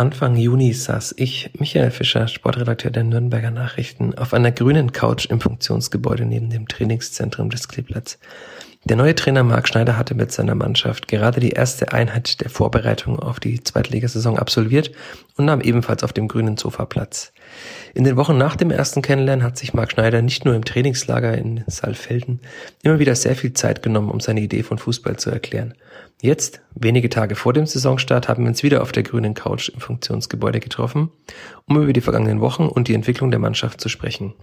Anfang Juni saß ich, Michael Fischer, Sportredakteur der Nürnberger Nachrichten, auf einer grünen Couch im Funktionsgebäude neben dem Trainingszentrum des Kleeblatts. Der neue Trainer Marc Schneider hatte mit seiner Mannschaft gerade die erste Einheit der Vorbereitung auf die Zweitligasaison absolviert und nahm ebenfalls auf dem grünen Sofa Platz. In den Wochen nach dem ersten Kennenlernen hat sich Marc Schneider nicht nur im Trainingslager in Saalfelden immer wieder sehr viel Zeit genommen, um seine Idee von Fußball zu erklären. Jetzt, wenige Tage vor dem Saisonstart, haben wir uns wieder auf der grünen Couch im Funktionsgebäude getroffen, um über die vergangenen Wochen und die Entwicklung der Mannschaft zu sprechen.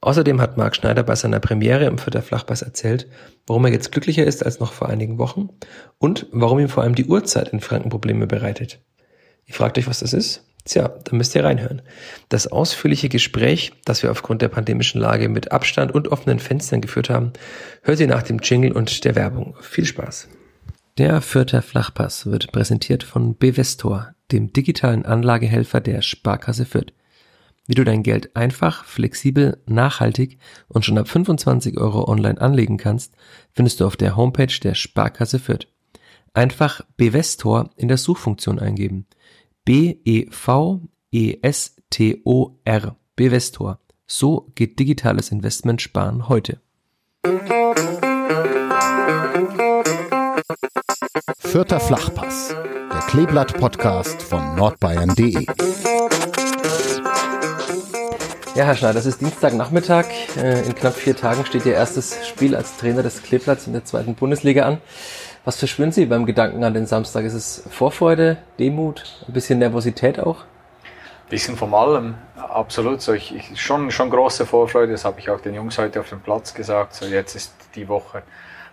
Außerdem hat Marc Schneider bei seiner Premiere im Vierter Flachpass erzählt, warum er jetzt glücklicher ist als noch vor einigen Wochen und warum ihm vor allem die Uhrzeit in Franken Probleme bereitet. Ihr fragt euch, was das ist? Tja, da müsst ihr reinhören. Das ausführliche Gespräch, das wir aufgrund der pandemischen Lage mit Abstand und offenen Fenstern geführt haben, hört ihr nach dem Jingle und der Werbung. Viel Spaß. Der Fürther Flachpass wird präsentiert von Bevestor, dem digitalen Anlagehelfer der Sparkasse Fürth. Wie du dein Geld einfach, flexibel, nachhaltig und schon ab 25 Euro online anlegen kannst, findest du auf der Homepage der Sparkasse Fürth. Einfach Bevestor in der Suchfunktion eingeben. B-E-V-E-S-T-O-R. Bevestor. So geht digitales Investment sparen heute. Vierter Flachpass, der Kleeblatt-Podcast von nordbayern.de. Ja, Herr Schneider, das ist Dienstagnachmittag. Äh, in knapp vier Tagen steht Ihr erstes Spiel als Trainer des Kleeblatts in der zweiten Bundesliga an. Was verspüren Sie beim Gedanken an den Samstag? Ist es Vorfreude, Demut, ein bisschen Nervosität auch? Ein bisschen von allem, absolut. So, ich, ich, schon, schon große Vorfreude, das habe ich auch den Jungs heute auf dem Platz gesagt. So, jetzt ist die Woche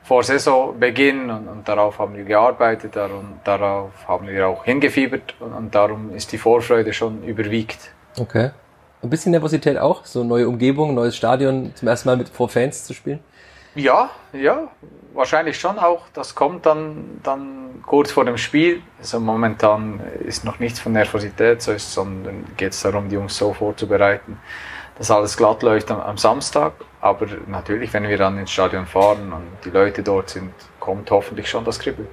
vor Saisonbeginn und, und darauf haben wir gearbeitet und darauf haben wir auch hingefiebert und, und darum ist die Vorfreude schon überwiegt. Okay. Ein bisschen Nervosität auch, so neue Umgebung, neues Stadion, zum ersten Mal mit vor Fans zu spielen? Ja, ja, wahrscheinlich schon auch. Das kommt dann, dann kurz vor dem Spiel. Also momentan ist noch nichts von Nervosität, sondern geht es darum, die Jungs so vorzubereiten, dass alles glatt läuft am, am Samstag. Aber natürlich, wenn wir dann ins Stadion fahren und die Leute dort sind, kommt hoffentlich schon das Kribbeln.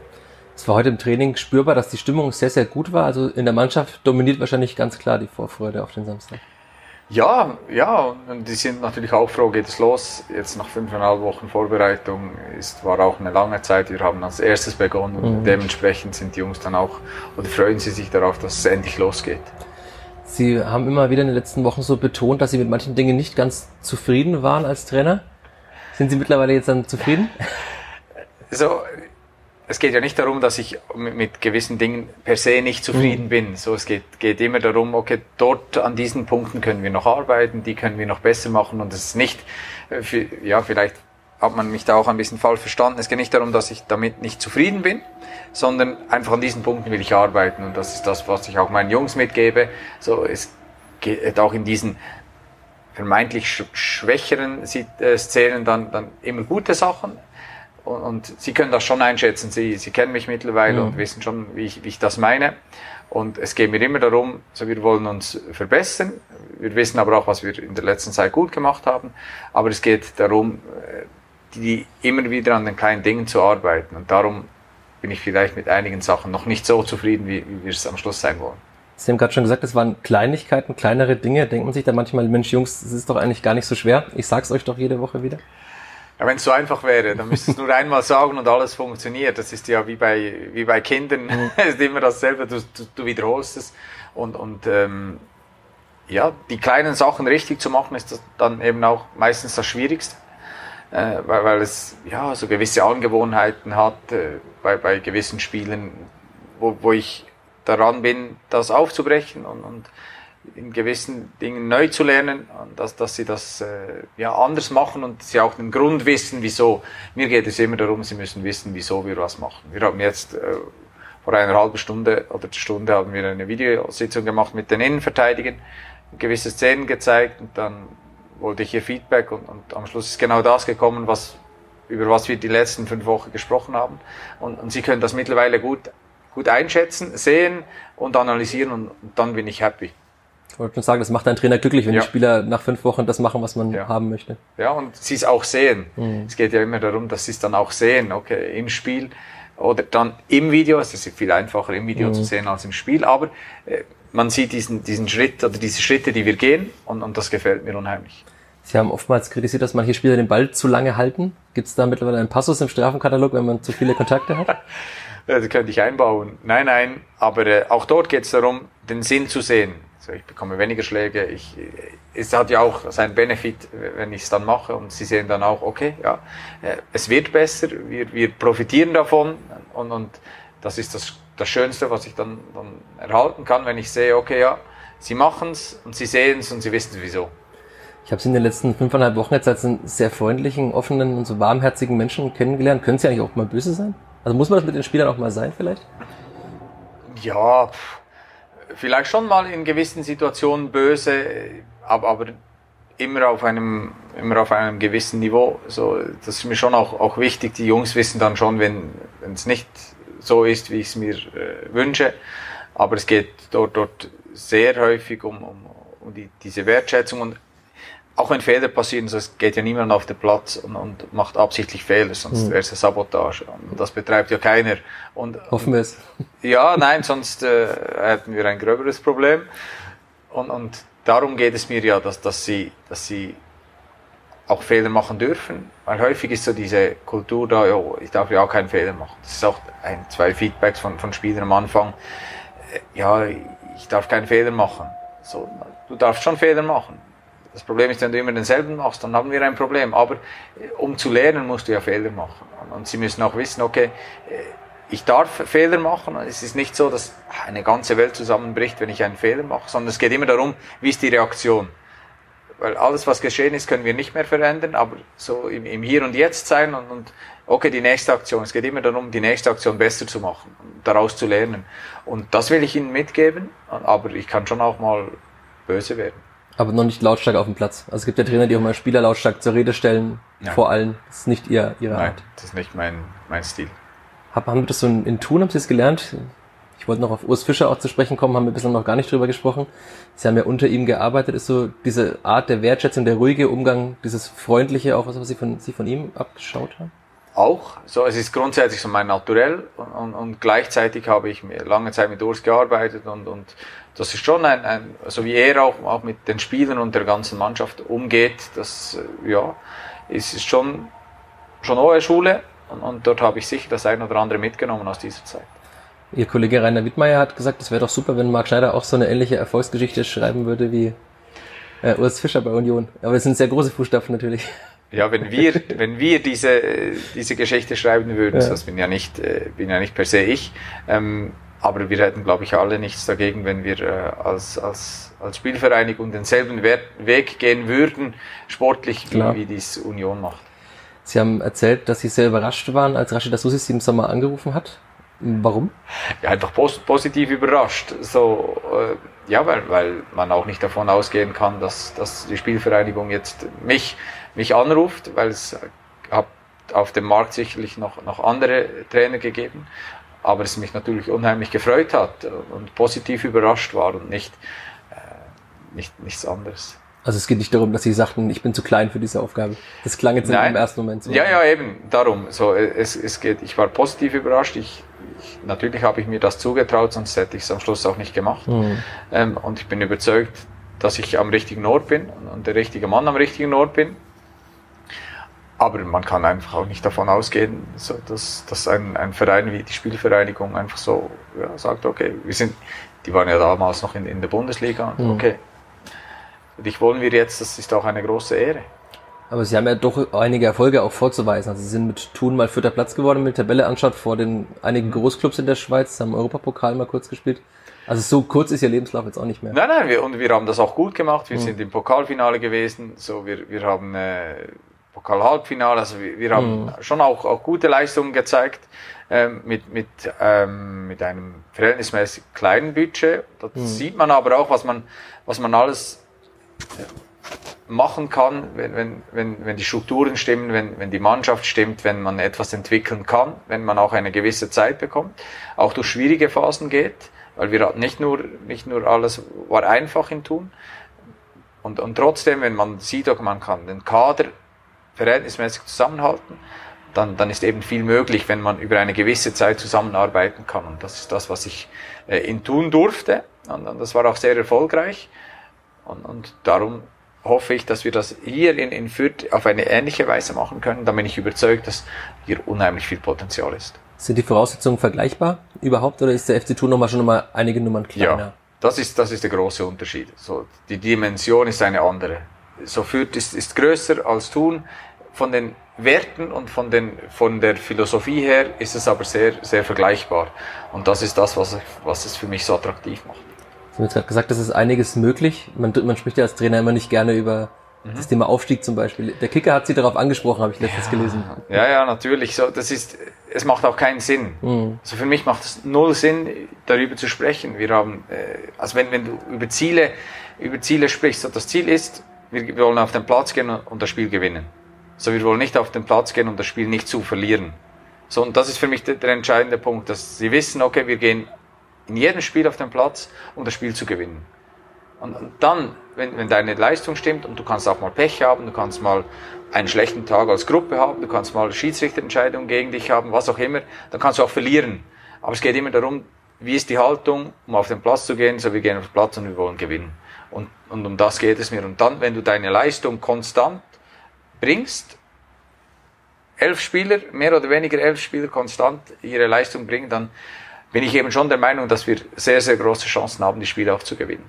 Es war heute im Training spürbar, dass die Stimmung sehr, sehr gut war. Also in der Mannschaft dominiert wahrscheinlich ganz klar die Vorfreude auf den Samstag. Ja, ja, und die sind natürlich auch froh, geht es los. Jetzt nach fünfeinhalb Wochen Vorbereitung ist, war auch eine lange Zeit. Wir haben als erstes begonnen und mhm. dementsprechend sind die Jungs dann auch, oder freuen sie sich darauf, dass es endlich losgeht. Sie haben immer wieder in den letzten Wochen so betont, dass Sie mit manchen Dingen nicht ganz zufrieden waren als Trainer. Sind Sie mittlerweile jetzt dann zufrieden? So, es geht ja nicht darum, dass ich mit gewissen Dingen per se nicht zufrieden mhm. bin. So, es geht, geht immer darum, okay, dort an diesen Punkten können wir noch arbeiten, die können wir noch besser machen und es ist nicht, äh, ja, vielleicht hat man mich da auch ein bisschen falsch verstanden. Es geht nicht darum, dass ich damit nicht zufrieden bin, sondern einfach an diesen Punkten will ich arbeiten und das ist das, was ich auch meinen Jungs mitgebe. So, es geht auch in diesen vermeintlich schwächeren äh, Szenen dann, dann immer gute Sachen, und, und, Sie können das schon einschätzen. Sie, Sie kennen mich mittlerweile ja. und wissen schon, wie ich, wie ich das meine. Und es geht mir immer darum, also wir wollen uns verbessern. Wir wissen aber auch, was wir in der letzten Zeit gut gemacht haben. Aber es geht darum, äh, die immer wieder an den kleinen Dingen zu arbeiten. Und darum bin ich vielleicht mit einigen Sachen noch nicht so zufrieden, wie, wie wir es am Schluss sein wollen. Sie haben gerade schon gesagt, es waren Kleinigkeiten, kleinere Dinge. Denkt man sich da manchmal, Mensch, Jungs, das ist doch eigentlich gar nicht so schwer. Ich sag's euch doch jede Woche wieder. Ja, wenn es so einfach wäre, dann müsstest du nur einmal sagen und alles funktioniert. Das ist ja wie bei, wie bei Kindern, mhm. ist immer dasselbe, du, du, du wiederholst es. Und, und ähm, ja, die kleinen Sachen richtig zu machen, ist dann eben auch meistens das Schwierigste. Äh, weil, weil es ja so gewisse Angewohnheiten hat äh, bei, bei gewissen Spielen, wo, wo ich daran bin, das aufzubrechen und, und in gewissen Dingen neu zu lernen, dass, dass sie das äh, ja anders machen und sie auch den Grund wissen, wieso. Mir geht es immer darum, sie müssen wissen, wieso wir was machen. Wir haben jetzt äh, vor einer halben Stunde oder Stunde haben wir eine Videositzung gemacht mit den Innenverteidigern, gewisse Szenen gezeigt und dann wollte ich ihr Feedback und, und am Schluss ist genau das gekommen, was über was wir die letzten fünf Wochen gesprochen haben. Und, und sie können das mittlerweile gut, gut einschätzen, sehen und analysieren und, und dann bin ich happy. Ich wollte schon sagen, das macht einen Trainer glücklich, wenn ja. die Spieler nach fünf Wochen das machen, was man ja. haben möchte. Ja, und sie es auch sehen. Mhm. Es geht ja immer darum, dass sie es dann auch sehen, okay, im Spiel oder dann im Video. Es ist viel einfacher im Video mhm. zu sehen als im Spiel, aber äh, man sieht diesen, diesen Schritt oder diese Schritte, die wir gehen und, und das gefällt mir unheimlich. Sie haben oftmals kritisiert, dass manche Spieler den Ball zu lange halten. Gibt es da mittlerweile einen Passus im Strafenkatalog, wenn man zu viele Kontakte hat? das könnte ich einbauen. Nein, nein, aber äh, auch dort geht es darum, den Sinn zu sehen. Also ich bekomme weniger Schläge. Ich, es hat ja auch seinen Benefit, wenn ich es dann mache und sie sehen dann auch, okay, ja, äh, es wird besser, wir, wir profitieren davon und, und das ist das, das Schönste, was ich dann, dann erhalten kann, wenn ich sehe, okay, ja, sie machen es und sie sehen es und sie wissen wieso. Ich habe Sie in den letzten fünfeinhalb Wochen jetzt als einen sehr freundlichen, offenen und so warmherzigen Menschen kennengelernt. Können Sie eigentlich auch mal böse sein? Also muss man das mit den Spielern auch mal sein vielleicht? Ja, vielleicht schon mal in gewissen Situationen böse, aber, aber immer auf einem immer auf einem gewissen Niveau. So, das ist mir schon auch, auch wichtig. Die Jungs wissen dann schon, wenn es nicht so ist, wie ich es mir äh, wünsche. Aber es geht dort, dort sehr häufig um, um, um die, diese Wertschätzung und auch wenn Fehler passieren, so, es geht ja niemand auf den Platz und, und macht absichtlich Fehler, sonst mhm. wäre es eine Sabotage. Und das betreibt ja keiner. Und, Hoffen wir es. Ja, nein, sonst äh, hätten wir ein gröberes Problem. Und, und darum geht es mir ja, dass, dass, sie, dass sie auch Fehler machen dürfen. Weil häufig ist so diese Kultur da, ja, ich darf ja auch keinen Fehler machen. Das ist auch ein, zwei Feedbacks von, von Spielern am Anfang. Äh, ja, ich darf keinen Fehler machen. So, du darfst schon Fehler machen das Problem ist, wenn du immer denselben machst, dann haben wir ein Problem. Aber äh, um zu lernen, musst du ja Fehler machen. Und sie müssen auch wissen, okay, äh, ich darf Fehler machen. Es ist nicht so, dass eine ganze Welt zusammenbricht, wenn ich einen Fehler mache, sondern es geht immer darum, wie ist die Reaktion. Weil alles, was geschehen ist, können wir nicht mehr verändern, aber so im, im Hier und Jetzt sein und, und okay, die nächste Aktion. Es geht immer darum, die nächste Aktion besser zu machen, daraus zu lernen. Und das will ich Ihnen mitgeben, aber ich kann schon auch mal böse werden. Aber noch nicht lautstark auf dem Platz. Also es gibt ja Trainer, die auch mal Spieler lautstark zur Rede stellen, Nein. vor allem. Das ist nicht ihr, ihre Nein, Art. das ist nicht mein, mein Stil. Hab, haben wir das so in, in Thun, haben Sie es gelernt? Ich wollte noch auf Urs Fischer auch zu sprechen kommen, haben wir bislang noch gar nicht drüber gesprochen. Sie haben ja unter ihm gearbeitet, ist so diese Art der Wertschätzung, der ruhige Umgang, dieses freundliche auch, was Sie von, Sie von ihm abgeschaut haben? Auch. So, es ist grundsätzlich so mein Naturell und, und, und gleichzeitig habe ich lange Zeit mit Urs gearbeitet und, und das ist schon ein, ein, so wie er auch, auch mit den Spielern und der ganzen Mannschaft umgeht, das, äh, ja, ist, ist schon, schon hohe Schule und, und dort habe ich sicher das ein oder andere mitgenommen aus dieser Zeit. Ihr Kollege Rainer Wittmeier hat gesagt, es wäre doch super, wenn Marc Schneider auch so eine ähnliche Erfolgsgeschichte schreiben würde wie äh, Urs Fischer bei Union. Aber es sind sehr große Fußstapfen natürlich. Ja, wenn wir, wenn wir diese, diese Geschichte schreiben würden, ja. das bin ja nicht, äh, bin ja nicht per se ich, ähm, aber wir hätten, glaube ich, alle nichts dagegen, wenn wir äh, als, als, als Spielvereinigung denselben Weg gehen würden, sportlich, wie, wie dies Union macht. Sie haben erzählt, dass Sie sehr überrascht waren, als Rashida Susi Sie im Sommer angerufen hat. Warum? Ja, einfach pos positiv überrascht. So, äh, ja, weil, weil man auch nicht davon ausgehen kann, dass, dass die Spielvereinigung jetzt mich, mich anruft, weil es hat auf dem Markt sicherlich noch, noch andere Trainer gegeben aber es mich natürlich unheimlich gefreut hat und positiv überrascht war und nicht, äh, nicht nichts anderes. Also es geht nicht darum, dass Sie sagten, ich bin zu klein für diese Aufgabe. Das klang jetzt Nein. im ersten Moment so. Ja, ja, eben, darum. So, es, es geht, ich war positiv überrascht. Ich, ich, natürlich habe ich mir das zugetraut, sonst hätte ich es am Schluss auch nicht gemacht. Mhm. Ähm, und ich bin überzeugt, dass ich am richtigen Ort bin und der richtige Mann am richtigen Ort bin. Aber man kann einfach auch nicht davon ausgehen, so, dass, dass ein, ein Verein wie die Spielvereinigung einfach so ja, sagt, okay, wir sind, die waren ja damals noch in, in der Bundesliga, mhm. okay, dich wollen wir jetzt, das ist auch eine große Ehre. Aber Sie haben ja doch einige Erfolge auch vorzuweisen. Also Sie sind mit Thun mal vierter Platz geworden, die Tabelle anschaut, vor den einigen mhm. Großclubs in der Schweiz, haben Europapokal mal kurz gespielt. Also so kurz ist Ihr Lebenslauf jetzt auch nicht mehr. Nein, nein, wir, und wir haben das auch gut gemacht. Wir mhm. sind im Pokalfinale gewesen. So, wir, wir haben äh, Pokal-Halbfinale. Also wir, wir haben mhm. schon auch, auch gute Leistungen gezeigt ähm, mit, mit, ähm, mit einem verhältnismäßig kleinen Budget. Da mhm. sieht man aber auch, was man, was man alles äh, machen kann, wenn, wenn, wenn, wenn die Strukturen stimmen, wenn, wenn die Mannschaft stimmt, wenn man etwas entwickeln kann, wenn man auch eine gewisse Zeit bekommt, auch durch schwierige Phasen geht, weil wir hatten nicht nur, nicht nur alles war einfach in Tun. Und, und trotzdem, wenn man sieht, man kann den Kader verhältnismäßig zusammenhalten. dann, dann ist eben viel möglich, wenn man über eine gewisse Zeit zusammenarbeiten kann. Und das ist das, was ich äh, in tun durfte. Und, und das war auch sehr erfolgreich. Und, und darum hoffe ich, dass wir das hier in, in Fürth auf eine ähnliche Weise machen können. Da bin ich überzeugt, dass hier unheimlich viel Potenzial ist. Sind die Voraussetzungen vergleichbar überhaupt oder ist der FC Thun nochmal schon nochmal einige Nummern kleiner? Ja, das ist, das ist der große Unterschied. So, die Dimension ist eine andere. So Fürth ist, ist größer als Thun. Von den Werten und von, den, von der Philosophie her ist es aber sehr, sehr vergleichbar. Und das ist das, was, was es für mich so attraktiv macht. Sie haben jetzt gerade gesagt, es ist einiges möglich. Man, man spricht ja als Trainer immer nicht gerne über mhm. das Thema Aufstieg zum Beispiel. Der Kicker hat Sie darauf angesprochen, habe ich letztens ja, gelesen. Ja, ja, natürlich. So, das ist, es macht auch keinen Sinn. Mhm. Also für mich macht es null Sinn, darüber zu sprechen. Wir haben, äh, also wenn, wenn du über Ziele, über Ziele sprichst, so das Ziel ist, wir wollen auf den Platz gehen und das Spiel gewinnen. So, wir wollen nicht auf den Platz gehen und das Spiel nicht zu verlieren. So, und das ist für mich der, der entscheidende Punkt, dass sie wissen, okay, wir gehen in jedem Spiel auf den Platz, um das Spiel zu gewinnen. Und, und dann, wenn, wenn deine Leistung stimmt und du kannst auch mal Pech haben, du kannst mal einen schlechten Tag als Gruppe haben, du kannst mal Schiedsrichterentscheidungen gegen dich haben, was auch immer, dann kannst du auch verlieren. Aber es geht immer darum, wie ist die Haltung, um auf den Platz zu gehen, so wir gehen auf den Platz und wir wollen gewinnen. Und, und um das geht es mir. Und dann, wenn du deine Leistung konstant bringst, elf Spieler, mehr oder weniger elf Spieler konstant ihre Leistung bringen, dann bin ich eben schon der Meinung, dass wir sehr, sehr große Chancen haben, die Spiele auch zu gewinnen.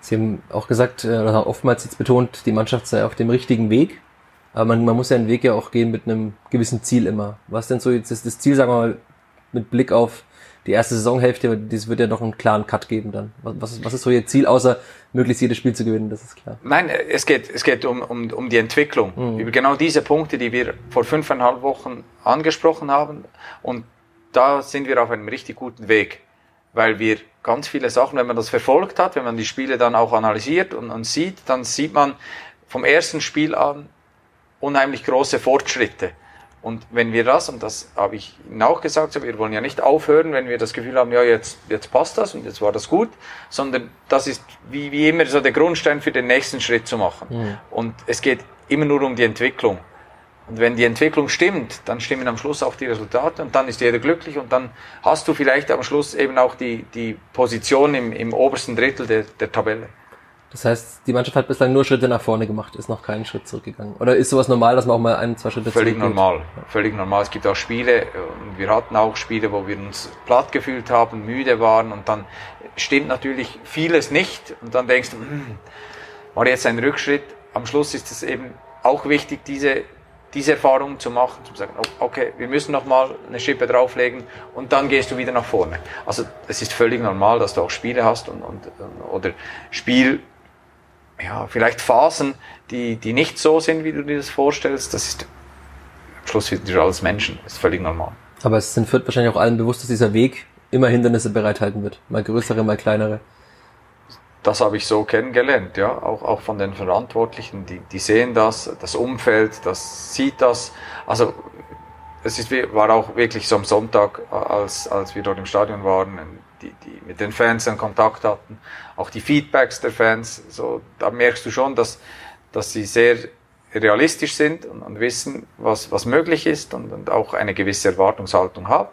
Sie haben auch gesagt, äh, oftmals jetzt betont, die Mannschaft sei auf dem richtigen Weg. Aber man, man muss ja einen Weg ja auch gehen mit einem gewissen Ziel immer. Was denn so jetzt ist das Ziel, sagen wir mal, mit Blick auf die erste Saisonhälfte, das wird ja noch einen klaren Cut geben dann. Was, ist, was ist so Ihr Ziel, außer möglichst jedes Spiel zu gewinnen, das ist klar. Nein, es geht, es geht um, um, um die Entwicklung. Mhm. Über genau diese Punkte, die wir vor fünfeinhalb Wochen angesprochen haben. Und da sind wir auf einem richtig guten Weg, weil wir ganz viele Sachen, wenn man das verfolgt hat, wenn man die Spiele dann auch analysiert und, und sieht, dann sieht man vom ersten Spiel an unheimlich große Fortschritte. Und wenn wir das, und das habe ich Ihnen auch gesagt, wir wollen ja nicht aufhören, wenn wir das Gefühl haben, ja, jetzt, jetzt passt das und jetzt war das gut, sondern das ist wie, wie immer so der Grundstein für den nächsten Schritt zu machen. Mhm. Und es geht immer nur um die Entwicklung. Und wenn die Entwicklung stimmt, dann stimmen am Schluss auch die Resultate und dann ist jeder glücklich und dann hast du vielleicht am Schluss eben auch die, die Position im, im obersten Drittel der, der Tabelle. Das heißt, die Mannschaft hat bislang nur Schritte nach vorne gemacht, ist noch keinen Schritt zurückgegangen. Oder ist sowas normal, dass man auch mal ein, zwei Schritte Völlig normal, völlig normal. Es gibt auch Spiele, und wir hatten auch Spiele, wo wir uns platt gefühlt haben, müde waren und dann stimmt natürlich vieles nicht und dann denkst du, hm, war jetzt ein Rückschritt. Am Schluss ist es eben auch wichtig, diese diese Erfahrung zu machen, zu sagen, okay, wir müssen noch mal eine Schippe drauflegen und dann gehst du wieder nach vorne. Also es ist völlig normal, dass du auch Spiele hast und, und oder Spiel, ja, vielleicht Phasen, die, die nicht so sind, wie du dir das vorstellst. Das ist am Schluss wieder alles Menschen, das ist völlig normal. Aber es sind wahrscheinlich auch allen bewusst, dass dieser Weg immer Hindernisse bereithalten wird. Mal größere, mal kleinere das habe ich so kennengelernt, ja, auch, auch von den Verantwortlichen, die, die sehen das, das Umfeld, das sieht das. Also es ist, war auch wirklich so am Sonntag, als, als wir dort im Stadion waren, die, die mit den Fans in Kontakt hatten, auch die Feedbacks der Fans, so, da merkst du schon, dass, dass sie sehr realistisch sind und, und wissen, was, was möglich ist und, und auch eine gewisse Erwartungshaltung haben.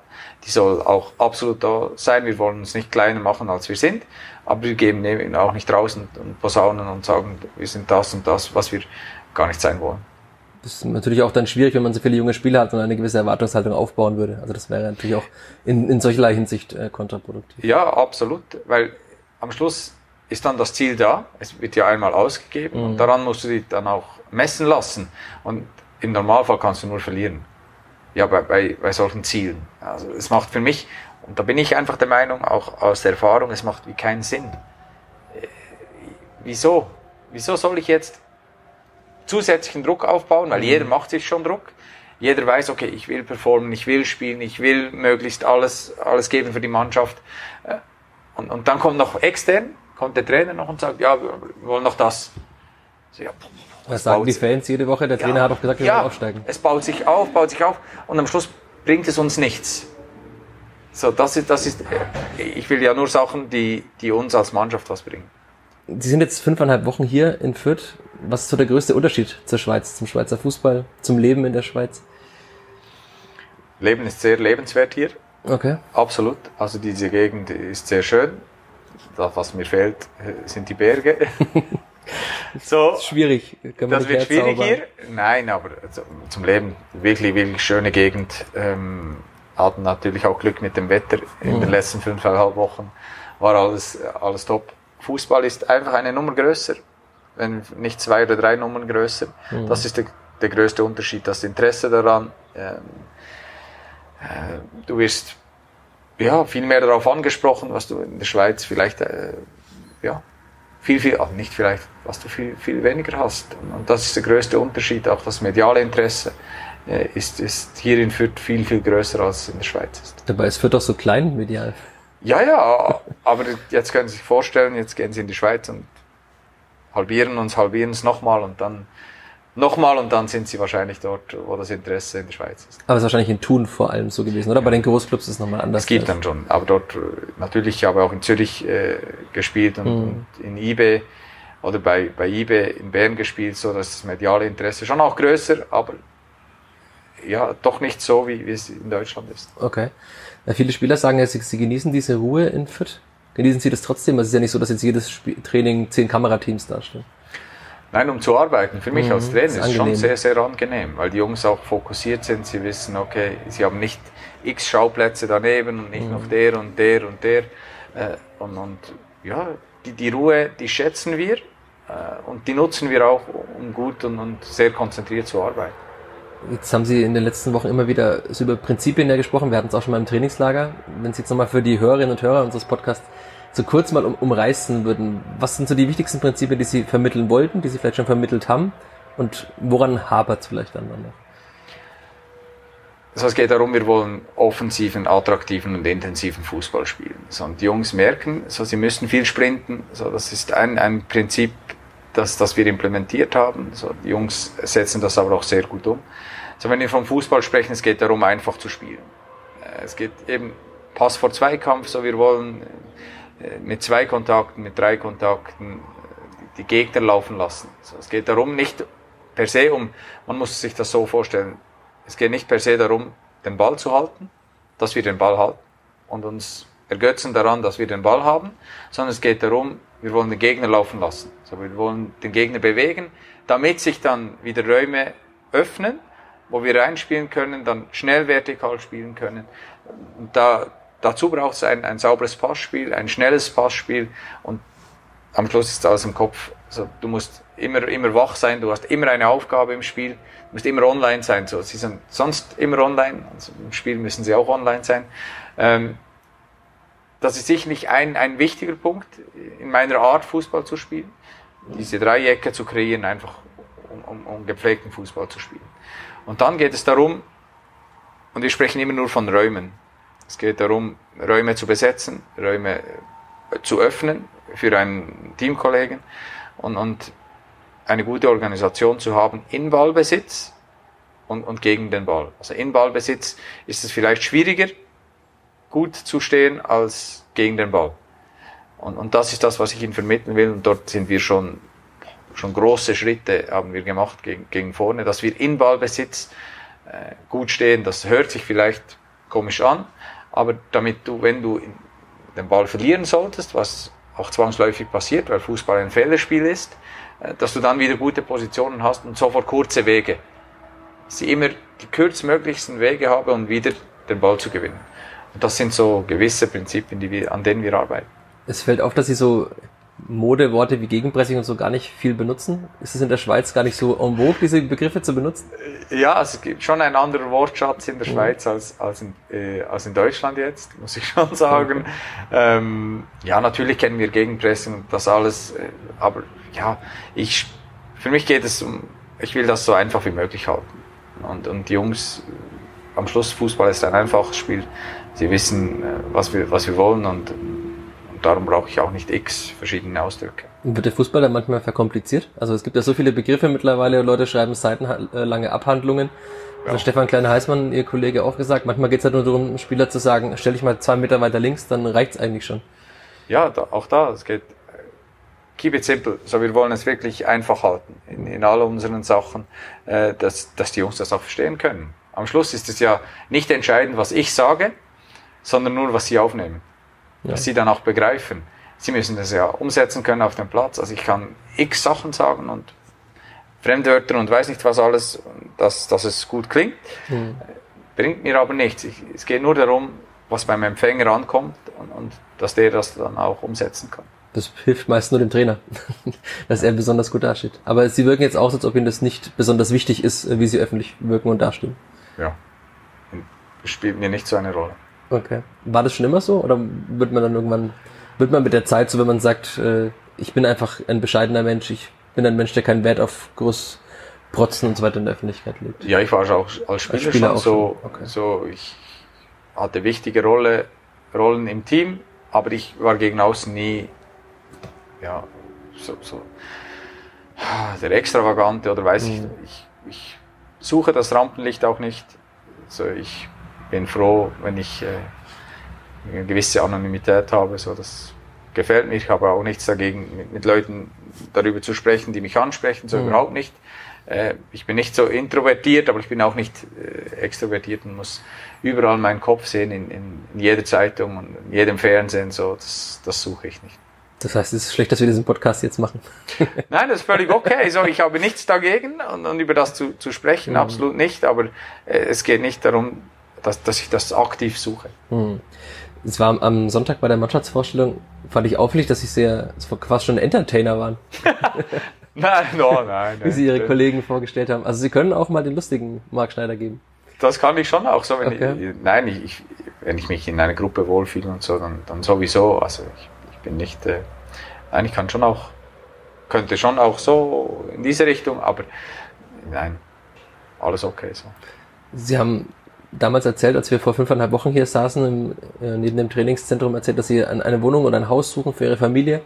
Die soll auch absolut da sein. Wir wollen uns nicht kleiner machen, als wir sind, aber wir geben eben auch nicht draußen und posaunen und sagen, wir sind das und das, was wir gar nicht sein wollen. Das ist natürlich auch dann schwierig, wenn man so viele junge Spieler hat und eine gewisse Erwartungshaltung aufbauen würde. Also das wäre natürlich auch in, in solcherlei Hinsicht äh, kontraproduktiv. Ja, absolut, weil am Schluss ist dann das Ziel da. Es wird ja einmal ausgegeben mhm. und daran musst du dich dann auch messen lassen. Und im Normalfall kannst du nur verlieren. Ja, bei, bei, bei solchen Zielen. Also es macht für mich, und da bin ich einfach der Meinung, auch aus der Erfahrung, es macht wie keinen Sinn. Äh, wieso? Wieso soll ich jetzt zusätzlichen Druck aufbauen? Weil mhm. jeder macht sich schon Druck. Jeder weiß, okay, ich will performen, ich will spielen, ich will möglichst alles, alles geben für die Mannschaft. Äh, und, und dann kommt noch extern, kommt der Trainer noch und sagt, ja, wir wollen noch das. So, ja, Was sagen die Fans jede Woche? Der Trainer ja, hat auch gesagt, wir ja, wollen aufsteigen. Es baut sich auf, baut sich auf und am Schluss bringt es uns nichts. So, das ist, das ist, ich will ja nur Sachen, die, die uns als Mannschaft was bringen. Sie sind jetzt fünfeinhalb Wochen hier in Fürth. Was ist so der größte Unterschied zur Schweiz, zum Schweizer Fußball, zum Leben in der Schweiz? Leben ist sehr lebenswert hier. Okay. Absolut. Also diese Gegend ist sehr schön. Das, was mir fehlt, äh, sind die Berge. so, das ist schwierig. das wird schwierig hier. Nein, aber zum Leben wirklich, wirklich schöne Gegend. Ähm, hatten natürlich auch Glück mit dem Wetter in mhm. den letzten fünfeinhalb Wochen. War alles, alles top. Fußball ist einfach eine Nummer größer, wenn nicht zwei oder drei Nummern größer. Mhm. Das ist der, der größte Unterschied. Das Interesse daran. Ähm, äh, du wirst ja, viel mehr darauf angesprochen, was du in der Schweiz vielleicht, äh, ja, viel, viel, also nicht vielleicht, was du viel, viel weniger hast. Und das ist der größte Unterschied. Auch das mediale Interesse äh, ist, ist hier in Fürth viel, viel größer als in der Schweiz ist. Dabei ist Fürth doch so klein medial. Ja, ja, aber jetzt können Sie sich vorstellen, jetzt gehen Sie in die Schweiz und halbieren uns, halbieren es nochmal und dann nochmal und dann sind sie wahrscheinlich dort, wo das Interesse in der Schweiz ist. Aber es ist wahrscheinlich in Thun vor allem so gewesen, oder? Bei den Großclubs ist es nochmal anders. Es gibt dann schon, aber dort, äh, natürlich, ich habe auch in Zürich äh, gespielt und, mhm. und, in IB oder bei, bei IB in Bern gespielt, so dass das mediale Interesse schon auch größer, aber ja, doch nicht so, wie, wie es in Deutschland ist. Okay. Ja, viele Spieler sagen ja, sie, sie genießen diese Ruhe in Fürth. Genießen sie das trotzdem? Es ist ja nicht so, dass jetzt jedes Spiel Training zehn Kamerateams darstellen. Nein, um zu arbeiten. Für mich mhm, als Trainer ist es schon sehr, sehr angenehm, weil die Jungs auch fokussiert sind. Sie wissen, okay, sie haben nicht x Schauplätze daneben und nicht mhm. noch der und der und der. Äh, und, und ja, die, die Ruhe, die schätzen wir äh, und die nutzen wir auch, um gut und, und sehr konzentriert zu arbeiten. Jetzt haben Sie in den letzten Wochen immer wieder über Prinzipien ja gesprochen. Wir hatten es auch schon mal im Trainingslager. Wenn Sie jetzt nochmal für die Hörerinnen und Hörer unseres Podcasts so kurz mal um, umreißen würden, was sind so die wichtigsten Prinzipien, die Sie vermitteln wollten, die Sie vielleicht schon vermittelt haben und woran hapert es vielleicht dann noch? Also es geht darum, wir wollen offensiven, attraktiven und intensiven Fußball spielen. So, und die Jungs merken, so, sie müssen viel sprinten. So, das ist ein, ein Prinzip, das, das wir implementiert haben. So, die Jungs setzen das aber auch sehr gut um. So, wenn wir vom Fußball sprechen, es geht darum, einfach zu spielen. Äh, es geht eben Pass vor Zweikampf, so wir wollen äh, mit zwei Kontakten, mit drei Kontakten äh, die Gegner laufen lassen. Also es geht darum, nicht per se um, man muss sich das so vorstellen, es geht nicht per se darum, den Ball zu halten, dass wir den Ball halten und uns ergötzen daran, dass wir den Ball haben, sondern es geht darum, wir wollen den Gegner laufen lassen. Also wir wollen den Gegner bewegen, damit sich dann wieder Räume öffnen, wo wir reinspielen können, dann schnell vertikal spielen können. Und da Dazu braucht es ein, ein sauberes Passspiel, ein schnelles Passspiel und am Schluss ist alles im Kopf. Also du musst immer, immer wach sein, du hast immer eine Aufgabe im Spiel, du musst immer online sein. So, sie sind sonst immer online, also im Spiel müssen sie auch online sein. Ähm, das ist sicherlich ein, ein wichtiger Punkt in meiner Art, Fußball zu spielen. Diese Dreiecke zu kreieren, einfach um, um, um gepflegten Fußball zu spielen. Und dann geht es darum, und wir sprechen immer nur von Räumen. Es geht darum, Räume zu besetzen, Räume äh, zu öffnen für einen Teamkollegen und, und eine gute Organisation zu haben in Ballbesitz und, und gegen den Ball. Also in Ballbesitz ist es vielleicht schwieriger, gut zu stehen als gegen den Ball. Und, und das ist das, was ich Ihnen vermitteln will. Und dort sind wir schon, schon große Schritte haben wir gemacht gegen, gegen vorne, dass wir in Ballbesitz äh, gut stehen. Das hört sich vielleicht komisch an, aber damit du, wenn du den Ball verlieren solltest, was auch zwangsläufig passiert, weil Fußball ein Fehlerspiel ist, äh, dass du dann wieder gute Positionen hast und sofort kurze Wege. Ich immer die kürztmöglichsten Wege habe, um wieder den Ball zu gewinnen. Und das sind so gewisse Prinzipien, die wir, an denen wir arbeiten. Es fällt auf, dass Sie so Modeworte wie Gegenpressing und so gar nicht viel benutzen? Ist es in der Schweiz gar nicht so en vogue, diese Begriffe zu benutzen? Ja, es gibt schon einen anderen Wortschatz in der mhm. Schweiz als, als, in, äh, als in Deutschland jetzt, muss ich schon sagen. Ähm, ja, natürlich kennen wir Gegenpressing und das alles, äh, aber ja, ich, für mich geht es um, ich will das so einfach wie möglich halten. Und, und die Jungs, am Schluss Fußball ist ein einfaches Spiel. Sie wissen, äh, was wir, was wir wollen und darum brauche ich auch nicht x verschiedene Ausdrücke. Wird der Fußball dann manchmal verkompliziert? Also es gibt ja so viele Begriffe mittlerweile, Leute schreiben seitenlange Abhandlungen. Ja. Also Stefan Kleine-Heißmann, Ihr Kollege, auch gesagt, manchmal geht es halt nur darum, einen Spieler zu sagen, stell dich mal zwei Meter weiter links, dann reicht es eigentlich schon. Ja, da, auch da, es geht, keep it simple. So, wir wollen es wirklich einfach halten in, in all unseren Sachen, äh, dass, dass die Jungs das auch verstehen können. am Schluss ist es ja nicht entscheidend, was ich sage, sondern nur, was sie aufnehmen. Ja. Was sie dann auch begreifen. Sie müssen das ja umsetzen können auf dem Platz. Also ich kann x Sachen sagen und Fremdwörter und weiß nicht was alles, dass, dass es gut klingt. Mhm. Bringt mir aber nichts. Ich, es geht nur darum, was beim Empfänger ankommt und, und dass der das dann auch umsetzen kann. Das hilft meist nur dem Trainer, dass er besonders gut dasteht. Aber sie wirken jetzt auch, als ob ihnen das nicht besonders wichtig ist, wie sie öffentlich wirken und dastehen. Ja. Spielt mir nicht so eine Rolle. Okay. War das schon immer so? Oder wird man dann irgendwann, wird man mit der Zeit so, wenn man sagt, äh, ich bin einfach ein bescheidener Mensch, ich bin ein Mensch, der keinen Wert auf groß Protzen und so weiter in der Öffentlichkeit legt? Ja, ich war auch als Spieler, als Spieler schon so, okay. so, ich hatte wichtige Rolle, Rollen im Team, aber ich war gegen außen nie, ja, so, so der Extravagante oder weiß mhm. ich, ich, ich suche das Rampenlicht auch nicht. Also ich bin froh, wenn ich äh, eine gewisse Anonymität habe. So, das gefällt mir. Ich habe auch nichts dagegen, mit, mit Leuten darüber zu sprechen, die mich ansprechen, so mhm. überhaupt nicht. Äh, ich bin nicht so introvertiert, aber ich bin auch nicht äh, extrovertiert und muss überall meinen Kopf sehen, in, in, in jeder Zeitung und in jedem Fernsehen. So, das, das suche ich nicht. Das heißt, es ist schlecht, dass wir diesen Podcast jetzt machen. Nein, das ist völlig okay. So, ich habe nichts dagegen und, und über das zu, zu sprechen, mhm. absolut nicht. Aber äh, es geht nicht darum, dass, dass ich das aktiv suche. Mhm. Es war am Sonntag bei der Mannschaftsvorstellung, fand ich auffällig, dass sie sehr, fast schon Entertainer waren. nein, no, nein. Wie sie ihre nein. Kollegen vorgestellt haben. Also sie können auch mal den lustigen Mark Schneider geben. Das kann ich schon auch. So, wenn okay. ich, nein, ich, wenn ich mich in einer Gruppe wohlfühle und so, dann, dann sowieso. Also ich, ich bin nicht, äh, nein, ich kann schon auch, könnte schon auch so in diese Richtung, aber nein, alles okay so. Sie haben damals erzählt, als wir vor fünfeinhalb Wochen hier saßen, im, äh, neben dem Trainingszentrum, erzählt, dass Sie eine Wohnung oder ein Haus suchen für Ihre Familie.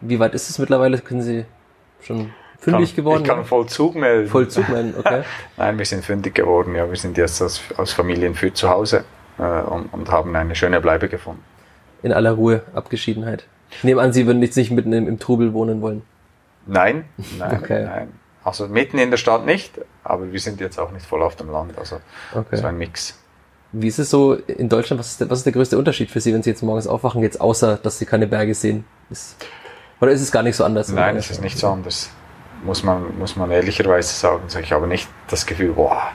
Wie weit ist es mittlerweile? Können Sie schon fündig kann, geworden? Ich kann Vollzug melden. Vollzug melden, okay. Nein, wir sind fündig geworden, ja. Wir sind jetzt als, als Familien für zu Hause äh, und, und haben eine schöne Bleibe gefunden. In aller Ruhe, Abgeschiedenheit. Ich nehme an, Sie würden jetzt nicht mitten im, im Trubel wohnen wollen. Nein, nein, okay. nein. Also mitten in der Stadt nicht, aber wir sind jetzt auch nicht voll auf dem Land. Also okay. so ein Mix. Wie ist es so in Deutschland? Was ist, der, was ist der größte Unterschied für Sie, wenn Sie jetzt morgens aufwachen, jetzt außer, dass Sie keine Berge sehen? Ist, oder ist es gar nicht so anders? Nein, es ist nicht so anders. Muss man, muss man ehrlicherweise sagen. Ich habe nicht das Gefühl, boah,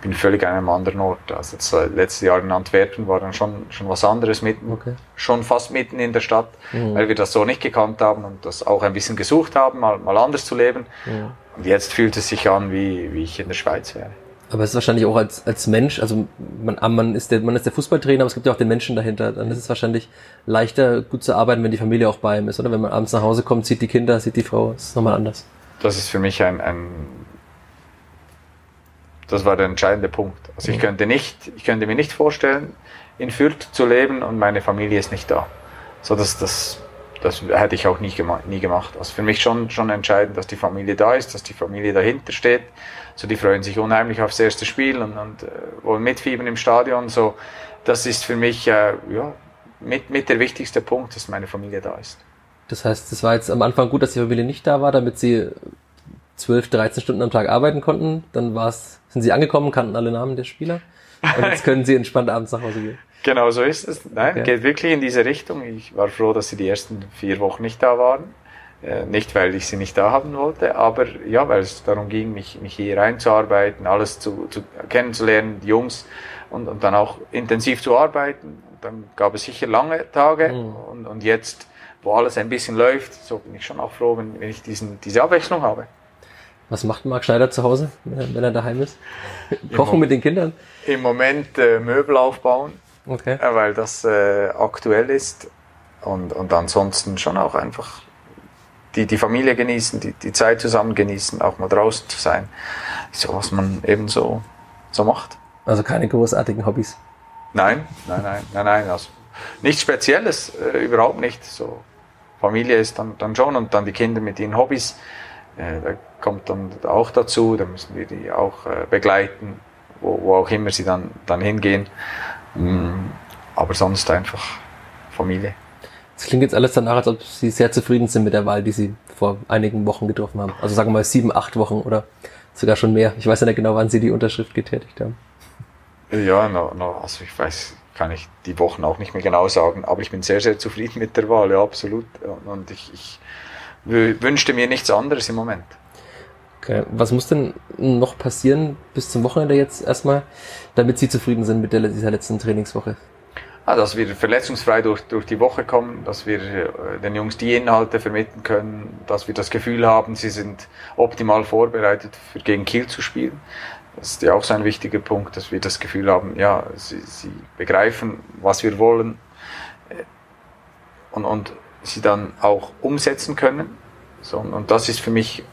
bin völlig an einem anderen Ort. Also das letzte Jahr in Antwerpen war dann schon, schon was anderes mitten, okay. schon fast mitten in der Stadt, mhm. weil wir das so nicht gekannt haben und das auch ein bisschen gesucht haben, mal, mal anders zu leben. Mhm. Und jetzt fühlt es sich an, wie, wie ich in der Schweiz wäre. Aber es ist wahrscheinlich auch als, als Mensch, also man, ah, man, ist der, man ist der Fußballtrainer, aber es gibt ja auch den Menschen dahinter. Dann ist es wahrscheinlich leichter, gut zu arbeiten, wenn die Familie auch bei ihm ist, oder? Wenn man abends nach Hause kommt, sieht die Kinder, sieht die Frau, das ist nochmal anders. Das ist für mich ein, ein das war der entscheidende Punkt. Also ich könnte nicht, ich könnte mir nicht vorstellen, in Fürth zu leben und meine Familie ist nicht da. So dass das, das hätte ich auch nie, gema nie gemacht. Also für mich schon, schon entscheidend, dass die Familie da ist, dass die Familie dahinter steht. So die freuen sich unheimlich aufs erste Spiel und, und äh, wollen mitfiebern im Stadion. So das ist für mich äh, ja mit, mit der wichtigste Punkt, dass meine Familie da ist. Das heißt, es war jetzt am Anfang gut, dass die Familie nicht da war, damit sie 12, 13 Stunden am Tag arbeiten konnten. Dann war's, sind sie angekommen, kannten alle Namen der Spieler. Und jetzt können sie entspannt abends nach Hause gehen. Genau so ist es. Nein, okay. geht wirklich in diese Richtung. Ich war froh, dass sie die ersten vier Wochen nicht da waren. Äh, nicht, weil ich sie nicht da haben wollte, aber ja, weil es darum ging, mich, mich hier reinzuarbeiten, alles zu, zu kennenzulernen, die Jungs und, und dann auch intensiv zu arbeiten. Und dann gab es sicher lange Tage mhm. und, und jetzt, wo alles ein bisschen läuft, so bin ich schon auch froh, wenn, wenn ich diesen, diese Abwechslung habe. Was macht Marc Schneider zu Hause, wenn er daheim ist? Kochen mit den Kindern? Im Moment äh, Möbel aufbauen, okay. weil das äh, aktuell ist. Und, und ansonsten schon auch einfach die, die Familie genießen, die, die Zeit zusammen genießen, auch mal draußen zu sein. So was man eben so, so macht. Also keine großartigen Hobbys? Nein, nein, nein, nein, nein. Also nichts Spezielles, äh, überhaupt nicht. So Familie ist dann, dann schon und dann die Kinder mit ihren Hobbys. Äh, da kommt dann auch dazu, da müssen wir die auch äh, begleiten, wo, wo auch immer sie dann, dann hingehen. Mm, aber sonst einfach Familie. Das klingt jetzt alles danach, als ob Sie sehr zufrieden sind mit der Wahl, die Sie vor einigen Wochen getroffen haben. Also sagen wir mal sieben, acht Wochen oder sogar schon mehr. Ich weiß ja nicht genau, wann Sie die Unterschrift getätigt haben. Ja, no, no, also ich weiß, kann ich die Wochen auch nicht mehr genau sagen, aber ich bin sehr, sehr zufrieden mit der Wahl, ja, absolut. Und ich, ich wünschte mir nichts anderes im Moment. Okay. Was muss denn noch passieren bis zum Wochenende jetzt erstmal, damit Sie zufrieden sind mit dieser letzten Trainingswoche? Ah, dass wir verletzungsfrei durch, durch die Woche kommen, dass wir äh, den Jungs die Inhalte vermitteln können, dass wir das Gefühl haben, sie sind optimal vorbereitet, für gegen Kiel zu spielen. Das ist ja auch so ein wichtiger Punkt, dass wir das Gefühl haben, ja, sie, sie begreifen, was wir wollen äh, und, und sie dann auch umsetzen können. So, und das ist für mich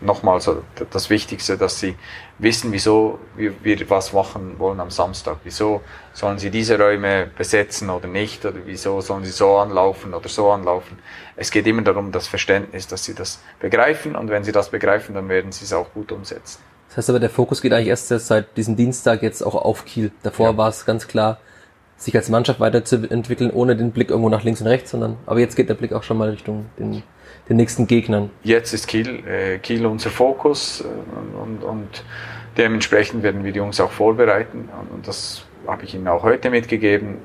nochmal so das Wichtigste, dass sie wissen, wieso wir, wir was machen wollen am Samstag. Wieso sollen sie diese Räume besetzen oder nicht? Oder wieso sollen sie so anlaufen oder so anlaufen? Es geht immer darum, das Verständnis, dass sie das begreifen. Und wenn sie das begreifen, dann werden sie es auch gut umsetzen. Das heißt aber, der Fokus geht eigentlich erst seit diesem Dienstag jetzt auch auf Kiel. Davor ja. war es ganz klar, sich als Mannschaft weiterzuentwickeln, ohne den Blick irgendwo nach links und rechts, sondern, aber jetzt geht der Blick auch schon mal Richtung den, den nächsten Gegnern. Jetzt ist Kiel, äh, Kiel unser Fokus äh, und, und dementsprechend werden wir die Jungs auch vorbereiten und das habe ich ihnen auch heute mitgegeben.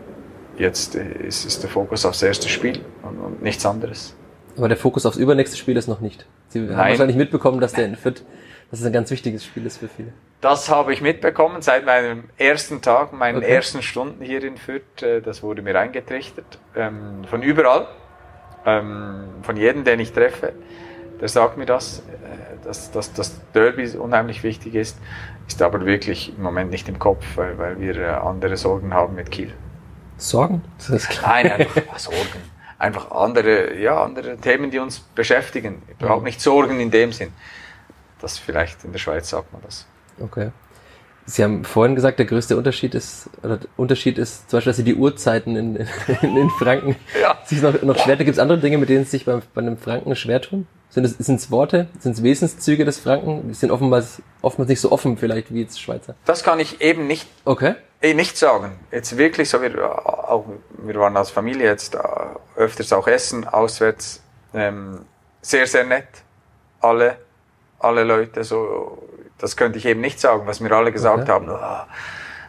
Jetzt äh, ist, ist der Fokus aufs erste Spiel und, und nichts anderes. Aber der Fokus aufs übernächste Spiel ist noch nicht. Sie Nein. haben wahrscheinlich mitbekommen, dass der in Fürth dass es ein ganz wichtiges Spiel ist für viele. Das habe ich mitbekommen seit meinem ersten Tag, meinen okay. ersten Stunden hier in Fürth. Äh, das wurde mir eingetrichtert. Ähm, von überall. Ähm, von jedem, den ich treffe. Der sagt mir das, äh, dass, dass das Derby unheimlich wichtig ist. Ist aber wirklich im Moment nicht im Kopf, weil, weil wir äh, andere Sorgen haben mit Kiel. Sorgen? Nein, einfach Sorgen. Einfach andere, ja, andere Themen, die uns beschäftigen. Überhaupt nicht Sorgen in dem Sinn. Das vielleicht in der Schweiz sagt man das. Okay. Sie haben vorhin gesagt, der größte Unterschied ist, oder Unterschied ist zum Beispiel, dass Sie die Uhrzeiten in, in, in Franken ja. sich noch, noch schwer Gibt es andere Dinge, mit denen Sie sich beim, bei einem Franken schwer tun? Sind es, sind es Worte? Sind es Wesenszüge des Franken? Die sind oftmals, oftmals nicht so offen vielleicht wie jetzt Schweizer. Das kann ich eben nicht, okay. eh nicht sagen. Jetzt wirklich so, wir, auch, wir waren als Familie jetzt äh, öfters auch essen, auswärts, ähm, sehr, sehr nett. Alle alle Leute so, das könnte ich eben nicht sagen, was mir alle gesagt okay. haben, oh,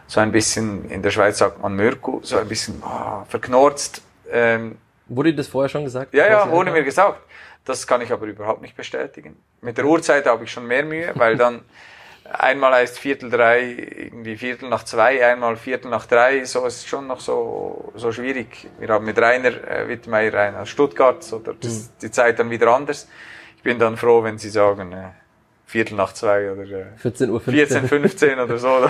so ein bisschen, in der Schweiz sagt man Mürku, so ein bisschen oh, verknorzt. Ähm, wurde das vorher schon gesagt? Ja, ja, wurde mir gesagt. Das kann ich aber überhaupt nicht bestätigen. Mit der Uhrzeit habe ich schon mehr Mühe, weil dann einmal heißt Viertel drei, irgendwie Viertel nach zwei, einmal Viertel nach drei, so ist schon noch so, so schwierig. Wir haben mit Rainer äh, Wittmeier Rainer aus Stuttgart, so das, mhm. die Zeit dann wieder anders ich bin dann froh, wenn Sie sagen, äh, Viertel nach zwei oder äh, 14 Uhr 15. 14, 15 oder so,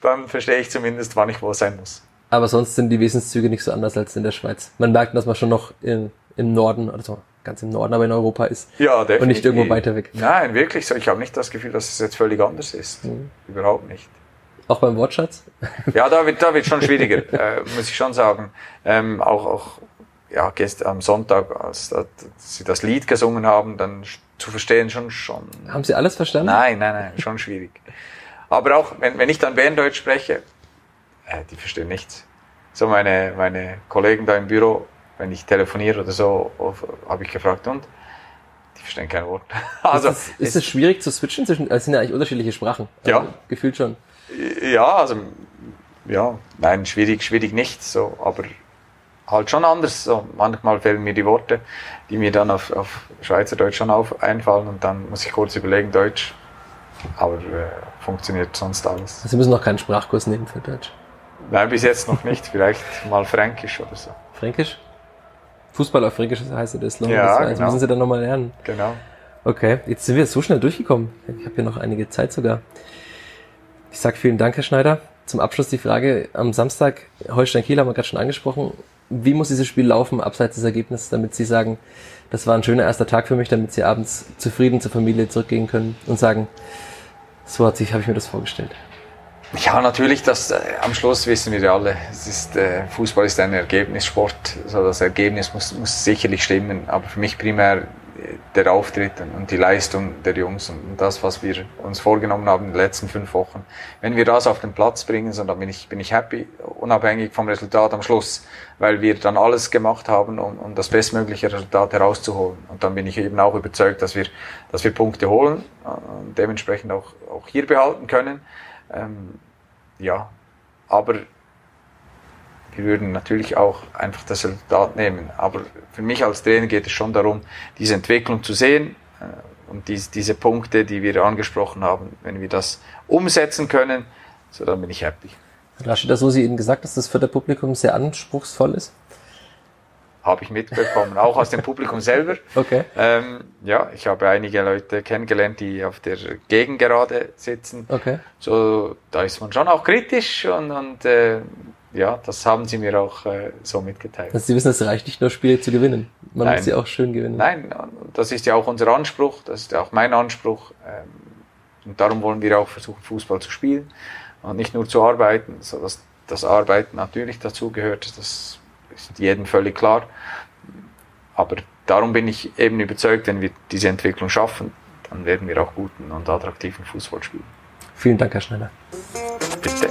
dann verstehe ich zumindest, wann ich wo sein muss. Aber sonst sind die Wesenszüge nicht so anders als in der Schweiz. Man merkt, dass man schon noch in, im Norden, also ganz im Norden, aber in Europa ist. Ja, definitiv. Und nicht irgendwo weiter weg. Nein, wirklich so. Ich habe nicht das Gefühl, dass es jetzt völlig anders ist. Mhm. Überhaupt nicht. Auch beim Wortschatz? Ja, da wird, da wird schon schwieriger, äh, muss ich schon sagen. Ähm, auch, auch ja, gestern am Sonntag, als, als sie das Lied gesungen haben, dann zu verstehen schon schon. Haben Sie alles verstanden? Nein, nein, nein, schon schwierig. Aber auch, wenn, wenn ich dann Berndeutsch spreche, äh, die verstehen nichts. So meine, meine Kollegen da im Büro, wenn ich telefoniere oder so, habe ich gefragt, und? Die verstehen kein Wort. Also, ist es, ist es schwierig zu switchen zwischen, es sind ja eigentlich unterschiedliche Sprachen. Also, ja. Gefühlt schon. Ja, also, ja, nein, schwierig, schwierig nicht, so, aber halt schon anders. So, manchmal fehlen mir die Worte, die mir dann auf, auf Schweizerdeutsch schon auf, einfallen und dann muss ich kurz überlegen, Deutsch. Aber äh, funktioniert sonst alles. Sie müssen noch keinen Sprachkurs nehmen für Deutsch? Nein, bis jetzt noch nicht. Vielleicht mal Fränkisch oder so. Fränkisch? Fußball auf Fränkisch heißt das. Ne? Ja, das genau. müssen Sie dann nochmal lernen. Genau. Okay, jetzt sind wir so schnell durchgekommen. Ich habe hier noch einige Zeit sogar. Ich sage vielen Dank, Herr Schneider. Zum Abschluss die Frage, am Samstag, Holstein Kiel haben wir gerade schon angesprochen, wie muss dieses Spiel laufen, abseits des Ergebnisses, damit Sie sagen, das war ein schöner erster Tag für mich, damit Sie abends zufrieden zur Familie zurückgehen können und sagen, so hat sich, habe ich mir das vorgestellt. Ja, natürlich, das, äh, am Schluss wissen wir alle, es ist, äh, Fußball ist ein Ergebnissport, also das Ergebnis muss, muss sicherlich stimmen, aber für mich primär der Auftritt und die Leistung der Jungs und das, was wir uns vorgenommen haben in den letzten fünf Wochen. Wenn wir das auf den Platz bringen, so, dann bin ich, bin ich happy, unabhängig vom Resultat am Schluss, weil wir dann alles gemacht haben, um, um das bestmögliche Resultat herauszuholen. Und dann bin ich eben auch überzeugt, dass wir, dass wir Punkte holen und dementsprechend auch, auch hier behalten können. Ähm, ja, aber wir würden natürlich auch einfach das Resultat nehmen. Aber für mich als Trainer geht es schon darum, diese Entwicklung zu sehen äh, und diese, diese Punkte, die wir angesprochen haben, wenn wir das umsetzen können, so dann bin ich happy. Rashida Susi Ihnen gesagt, dass das für das Publikum sehr anspruchsvoll ist? Habe ich mitbekommen, auch aus dem Publikum selber. Okay. Ähm, ja, ich habe einige Leute kennengelernt, die auf der Gegengerade sitzen. Okay. So, da ist man schon auch kritisch und, und äh, ja, das haben sie mir auch äh, so mitgeteilt. Also Sie wissen, es reicht nicht nur Spiele zu gewinnen. Man Nein. muss sie auch schön gewinnen. Nein, das ist ja auch unser Anspruch, das ist ja auch mein Anspruch. Ähm, und darum wollen wir auch versuchen, Fußball zu spielen und nicht nur zu arbeiten, so dass das Arbeiten natürlich dazu gehört. Das ist jedem völlig klar. Aber darum bin ich eben überzeugt, wenn wir diese Entwicklung schaffen, dann werden wir auch guten und attraktiven Fußball spielen. Vielen Dank, Herr Schneider. Bitte.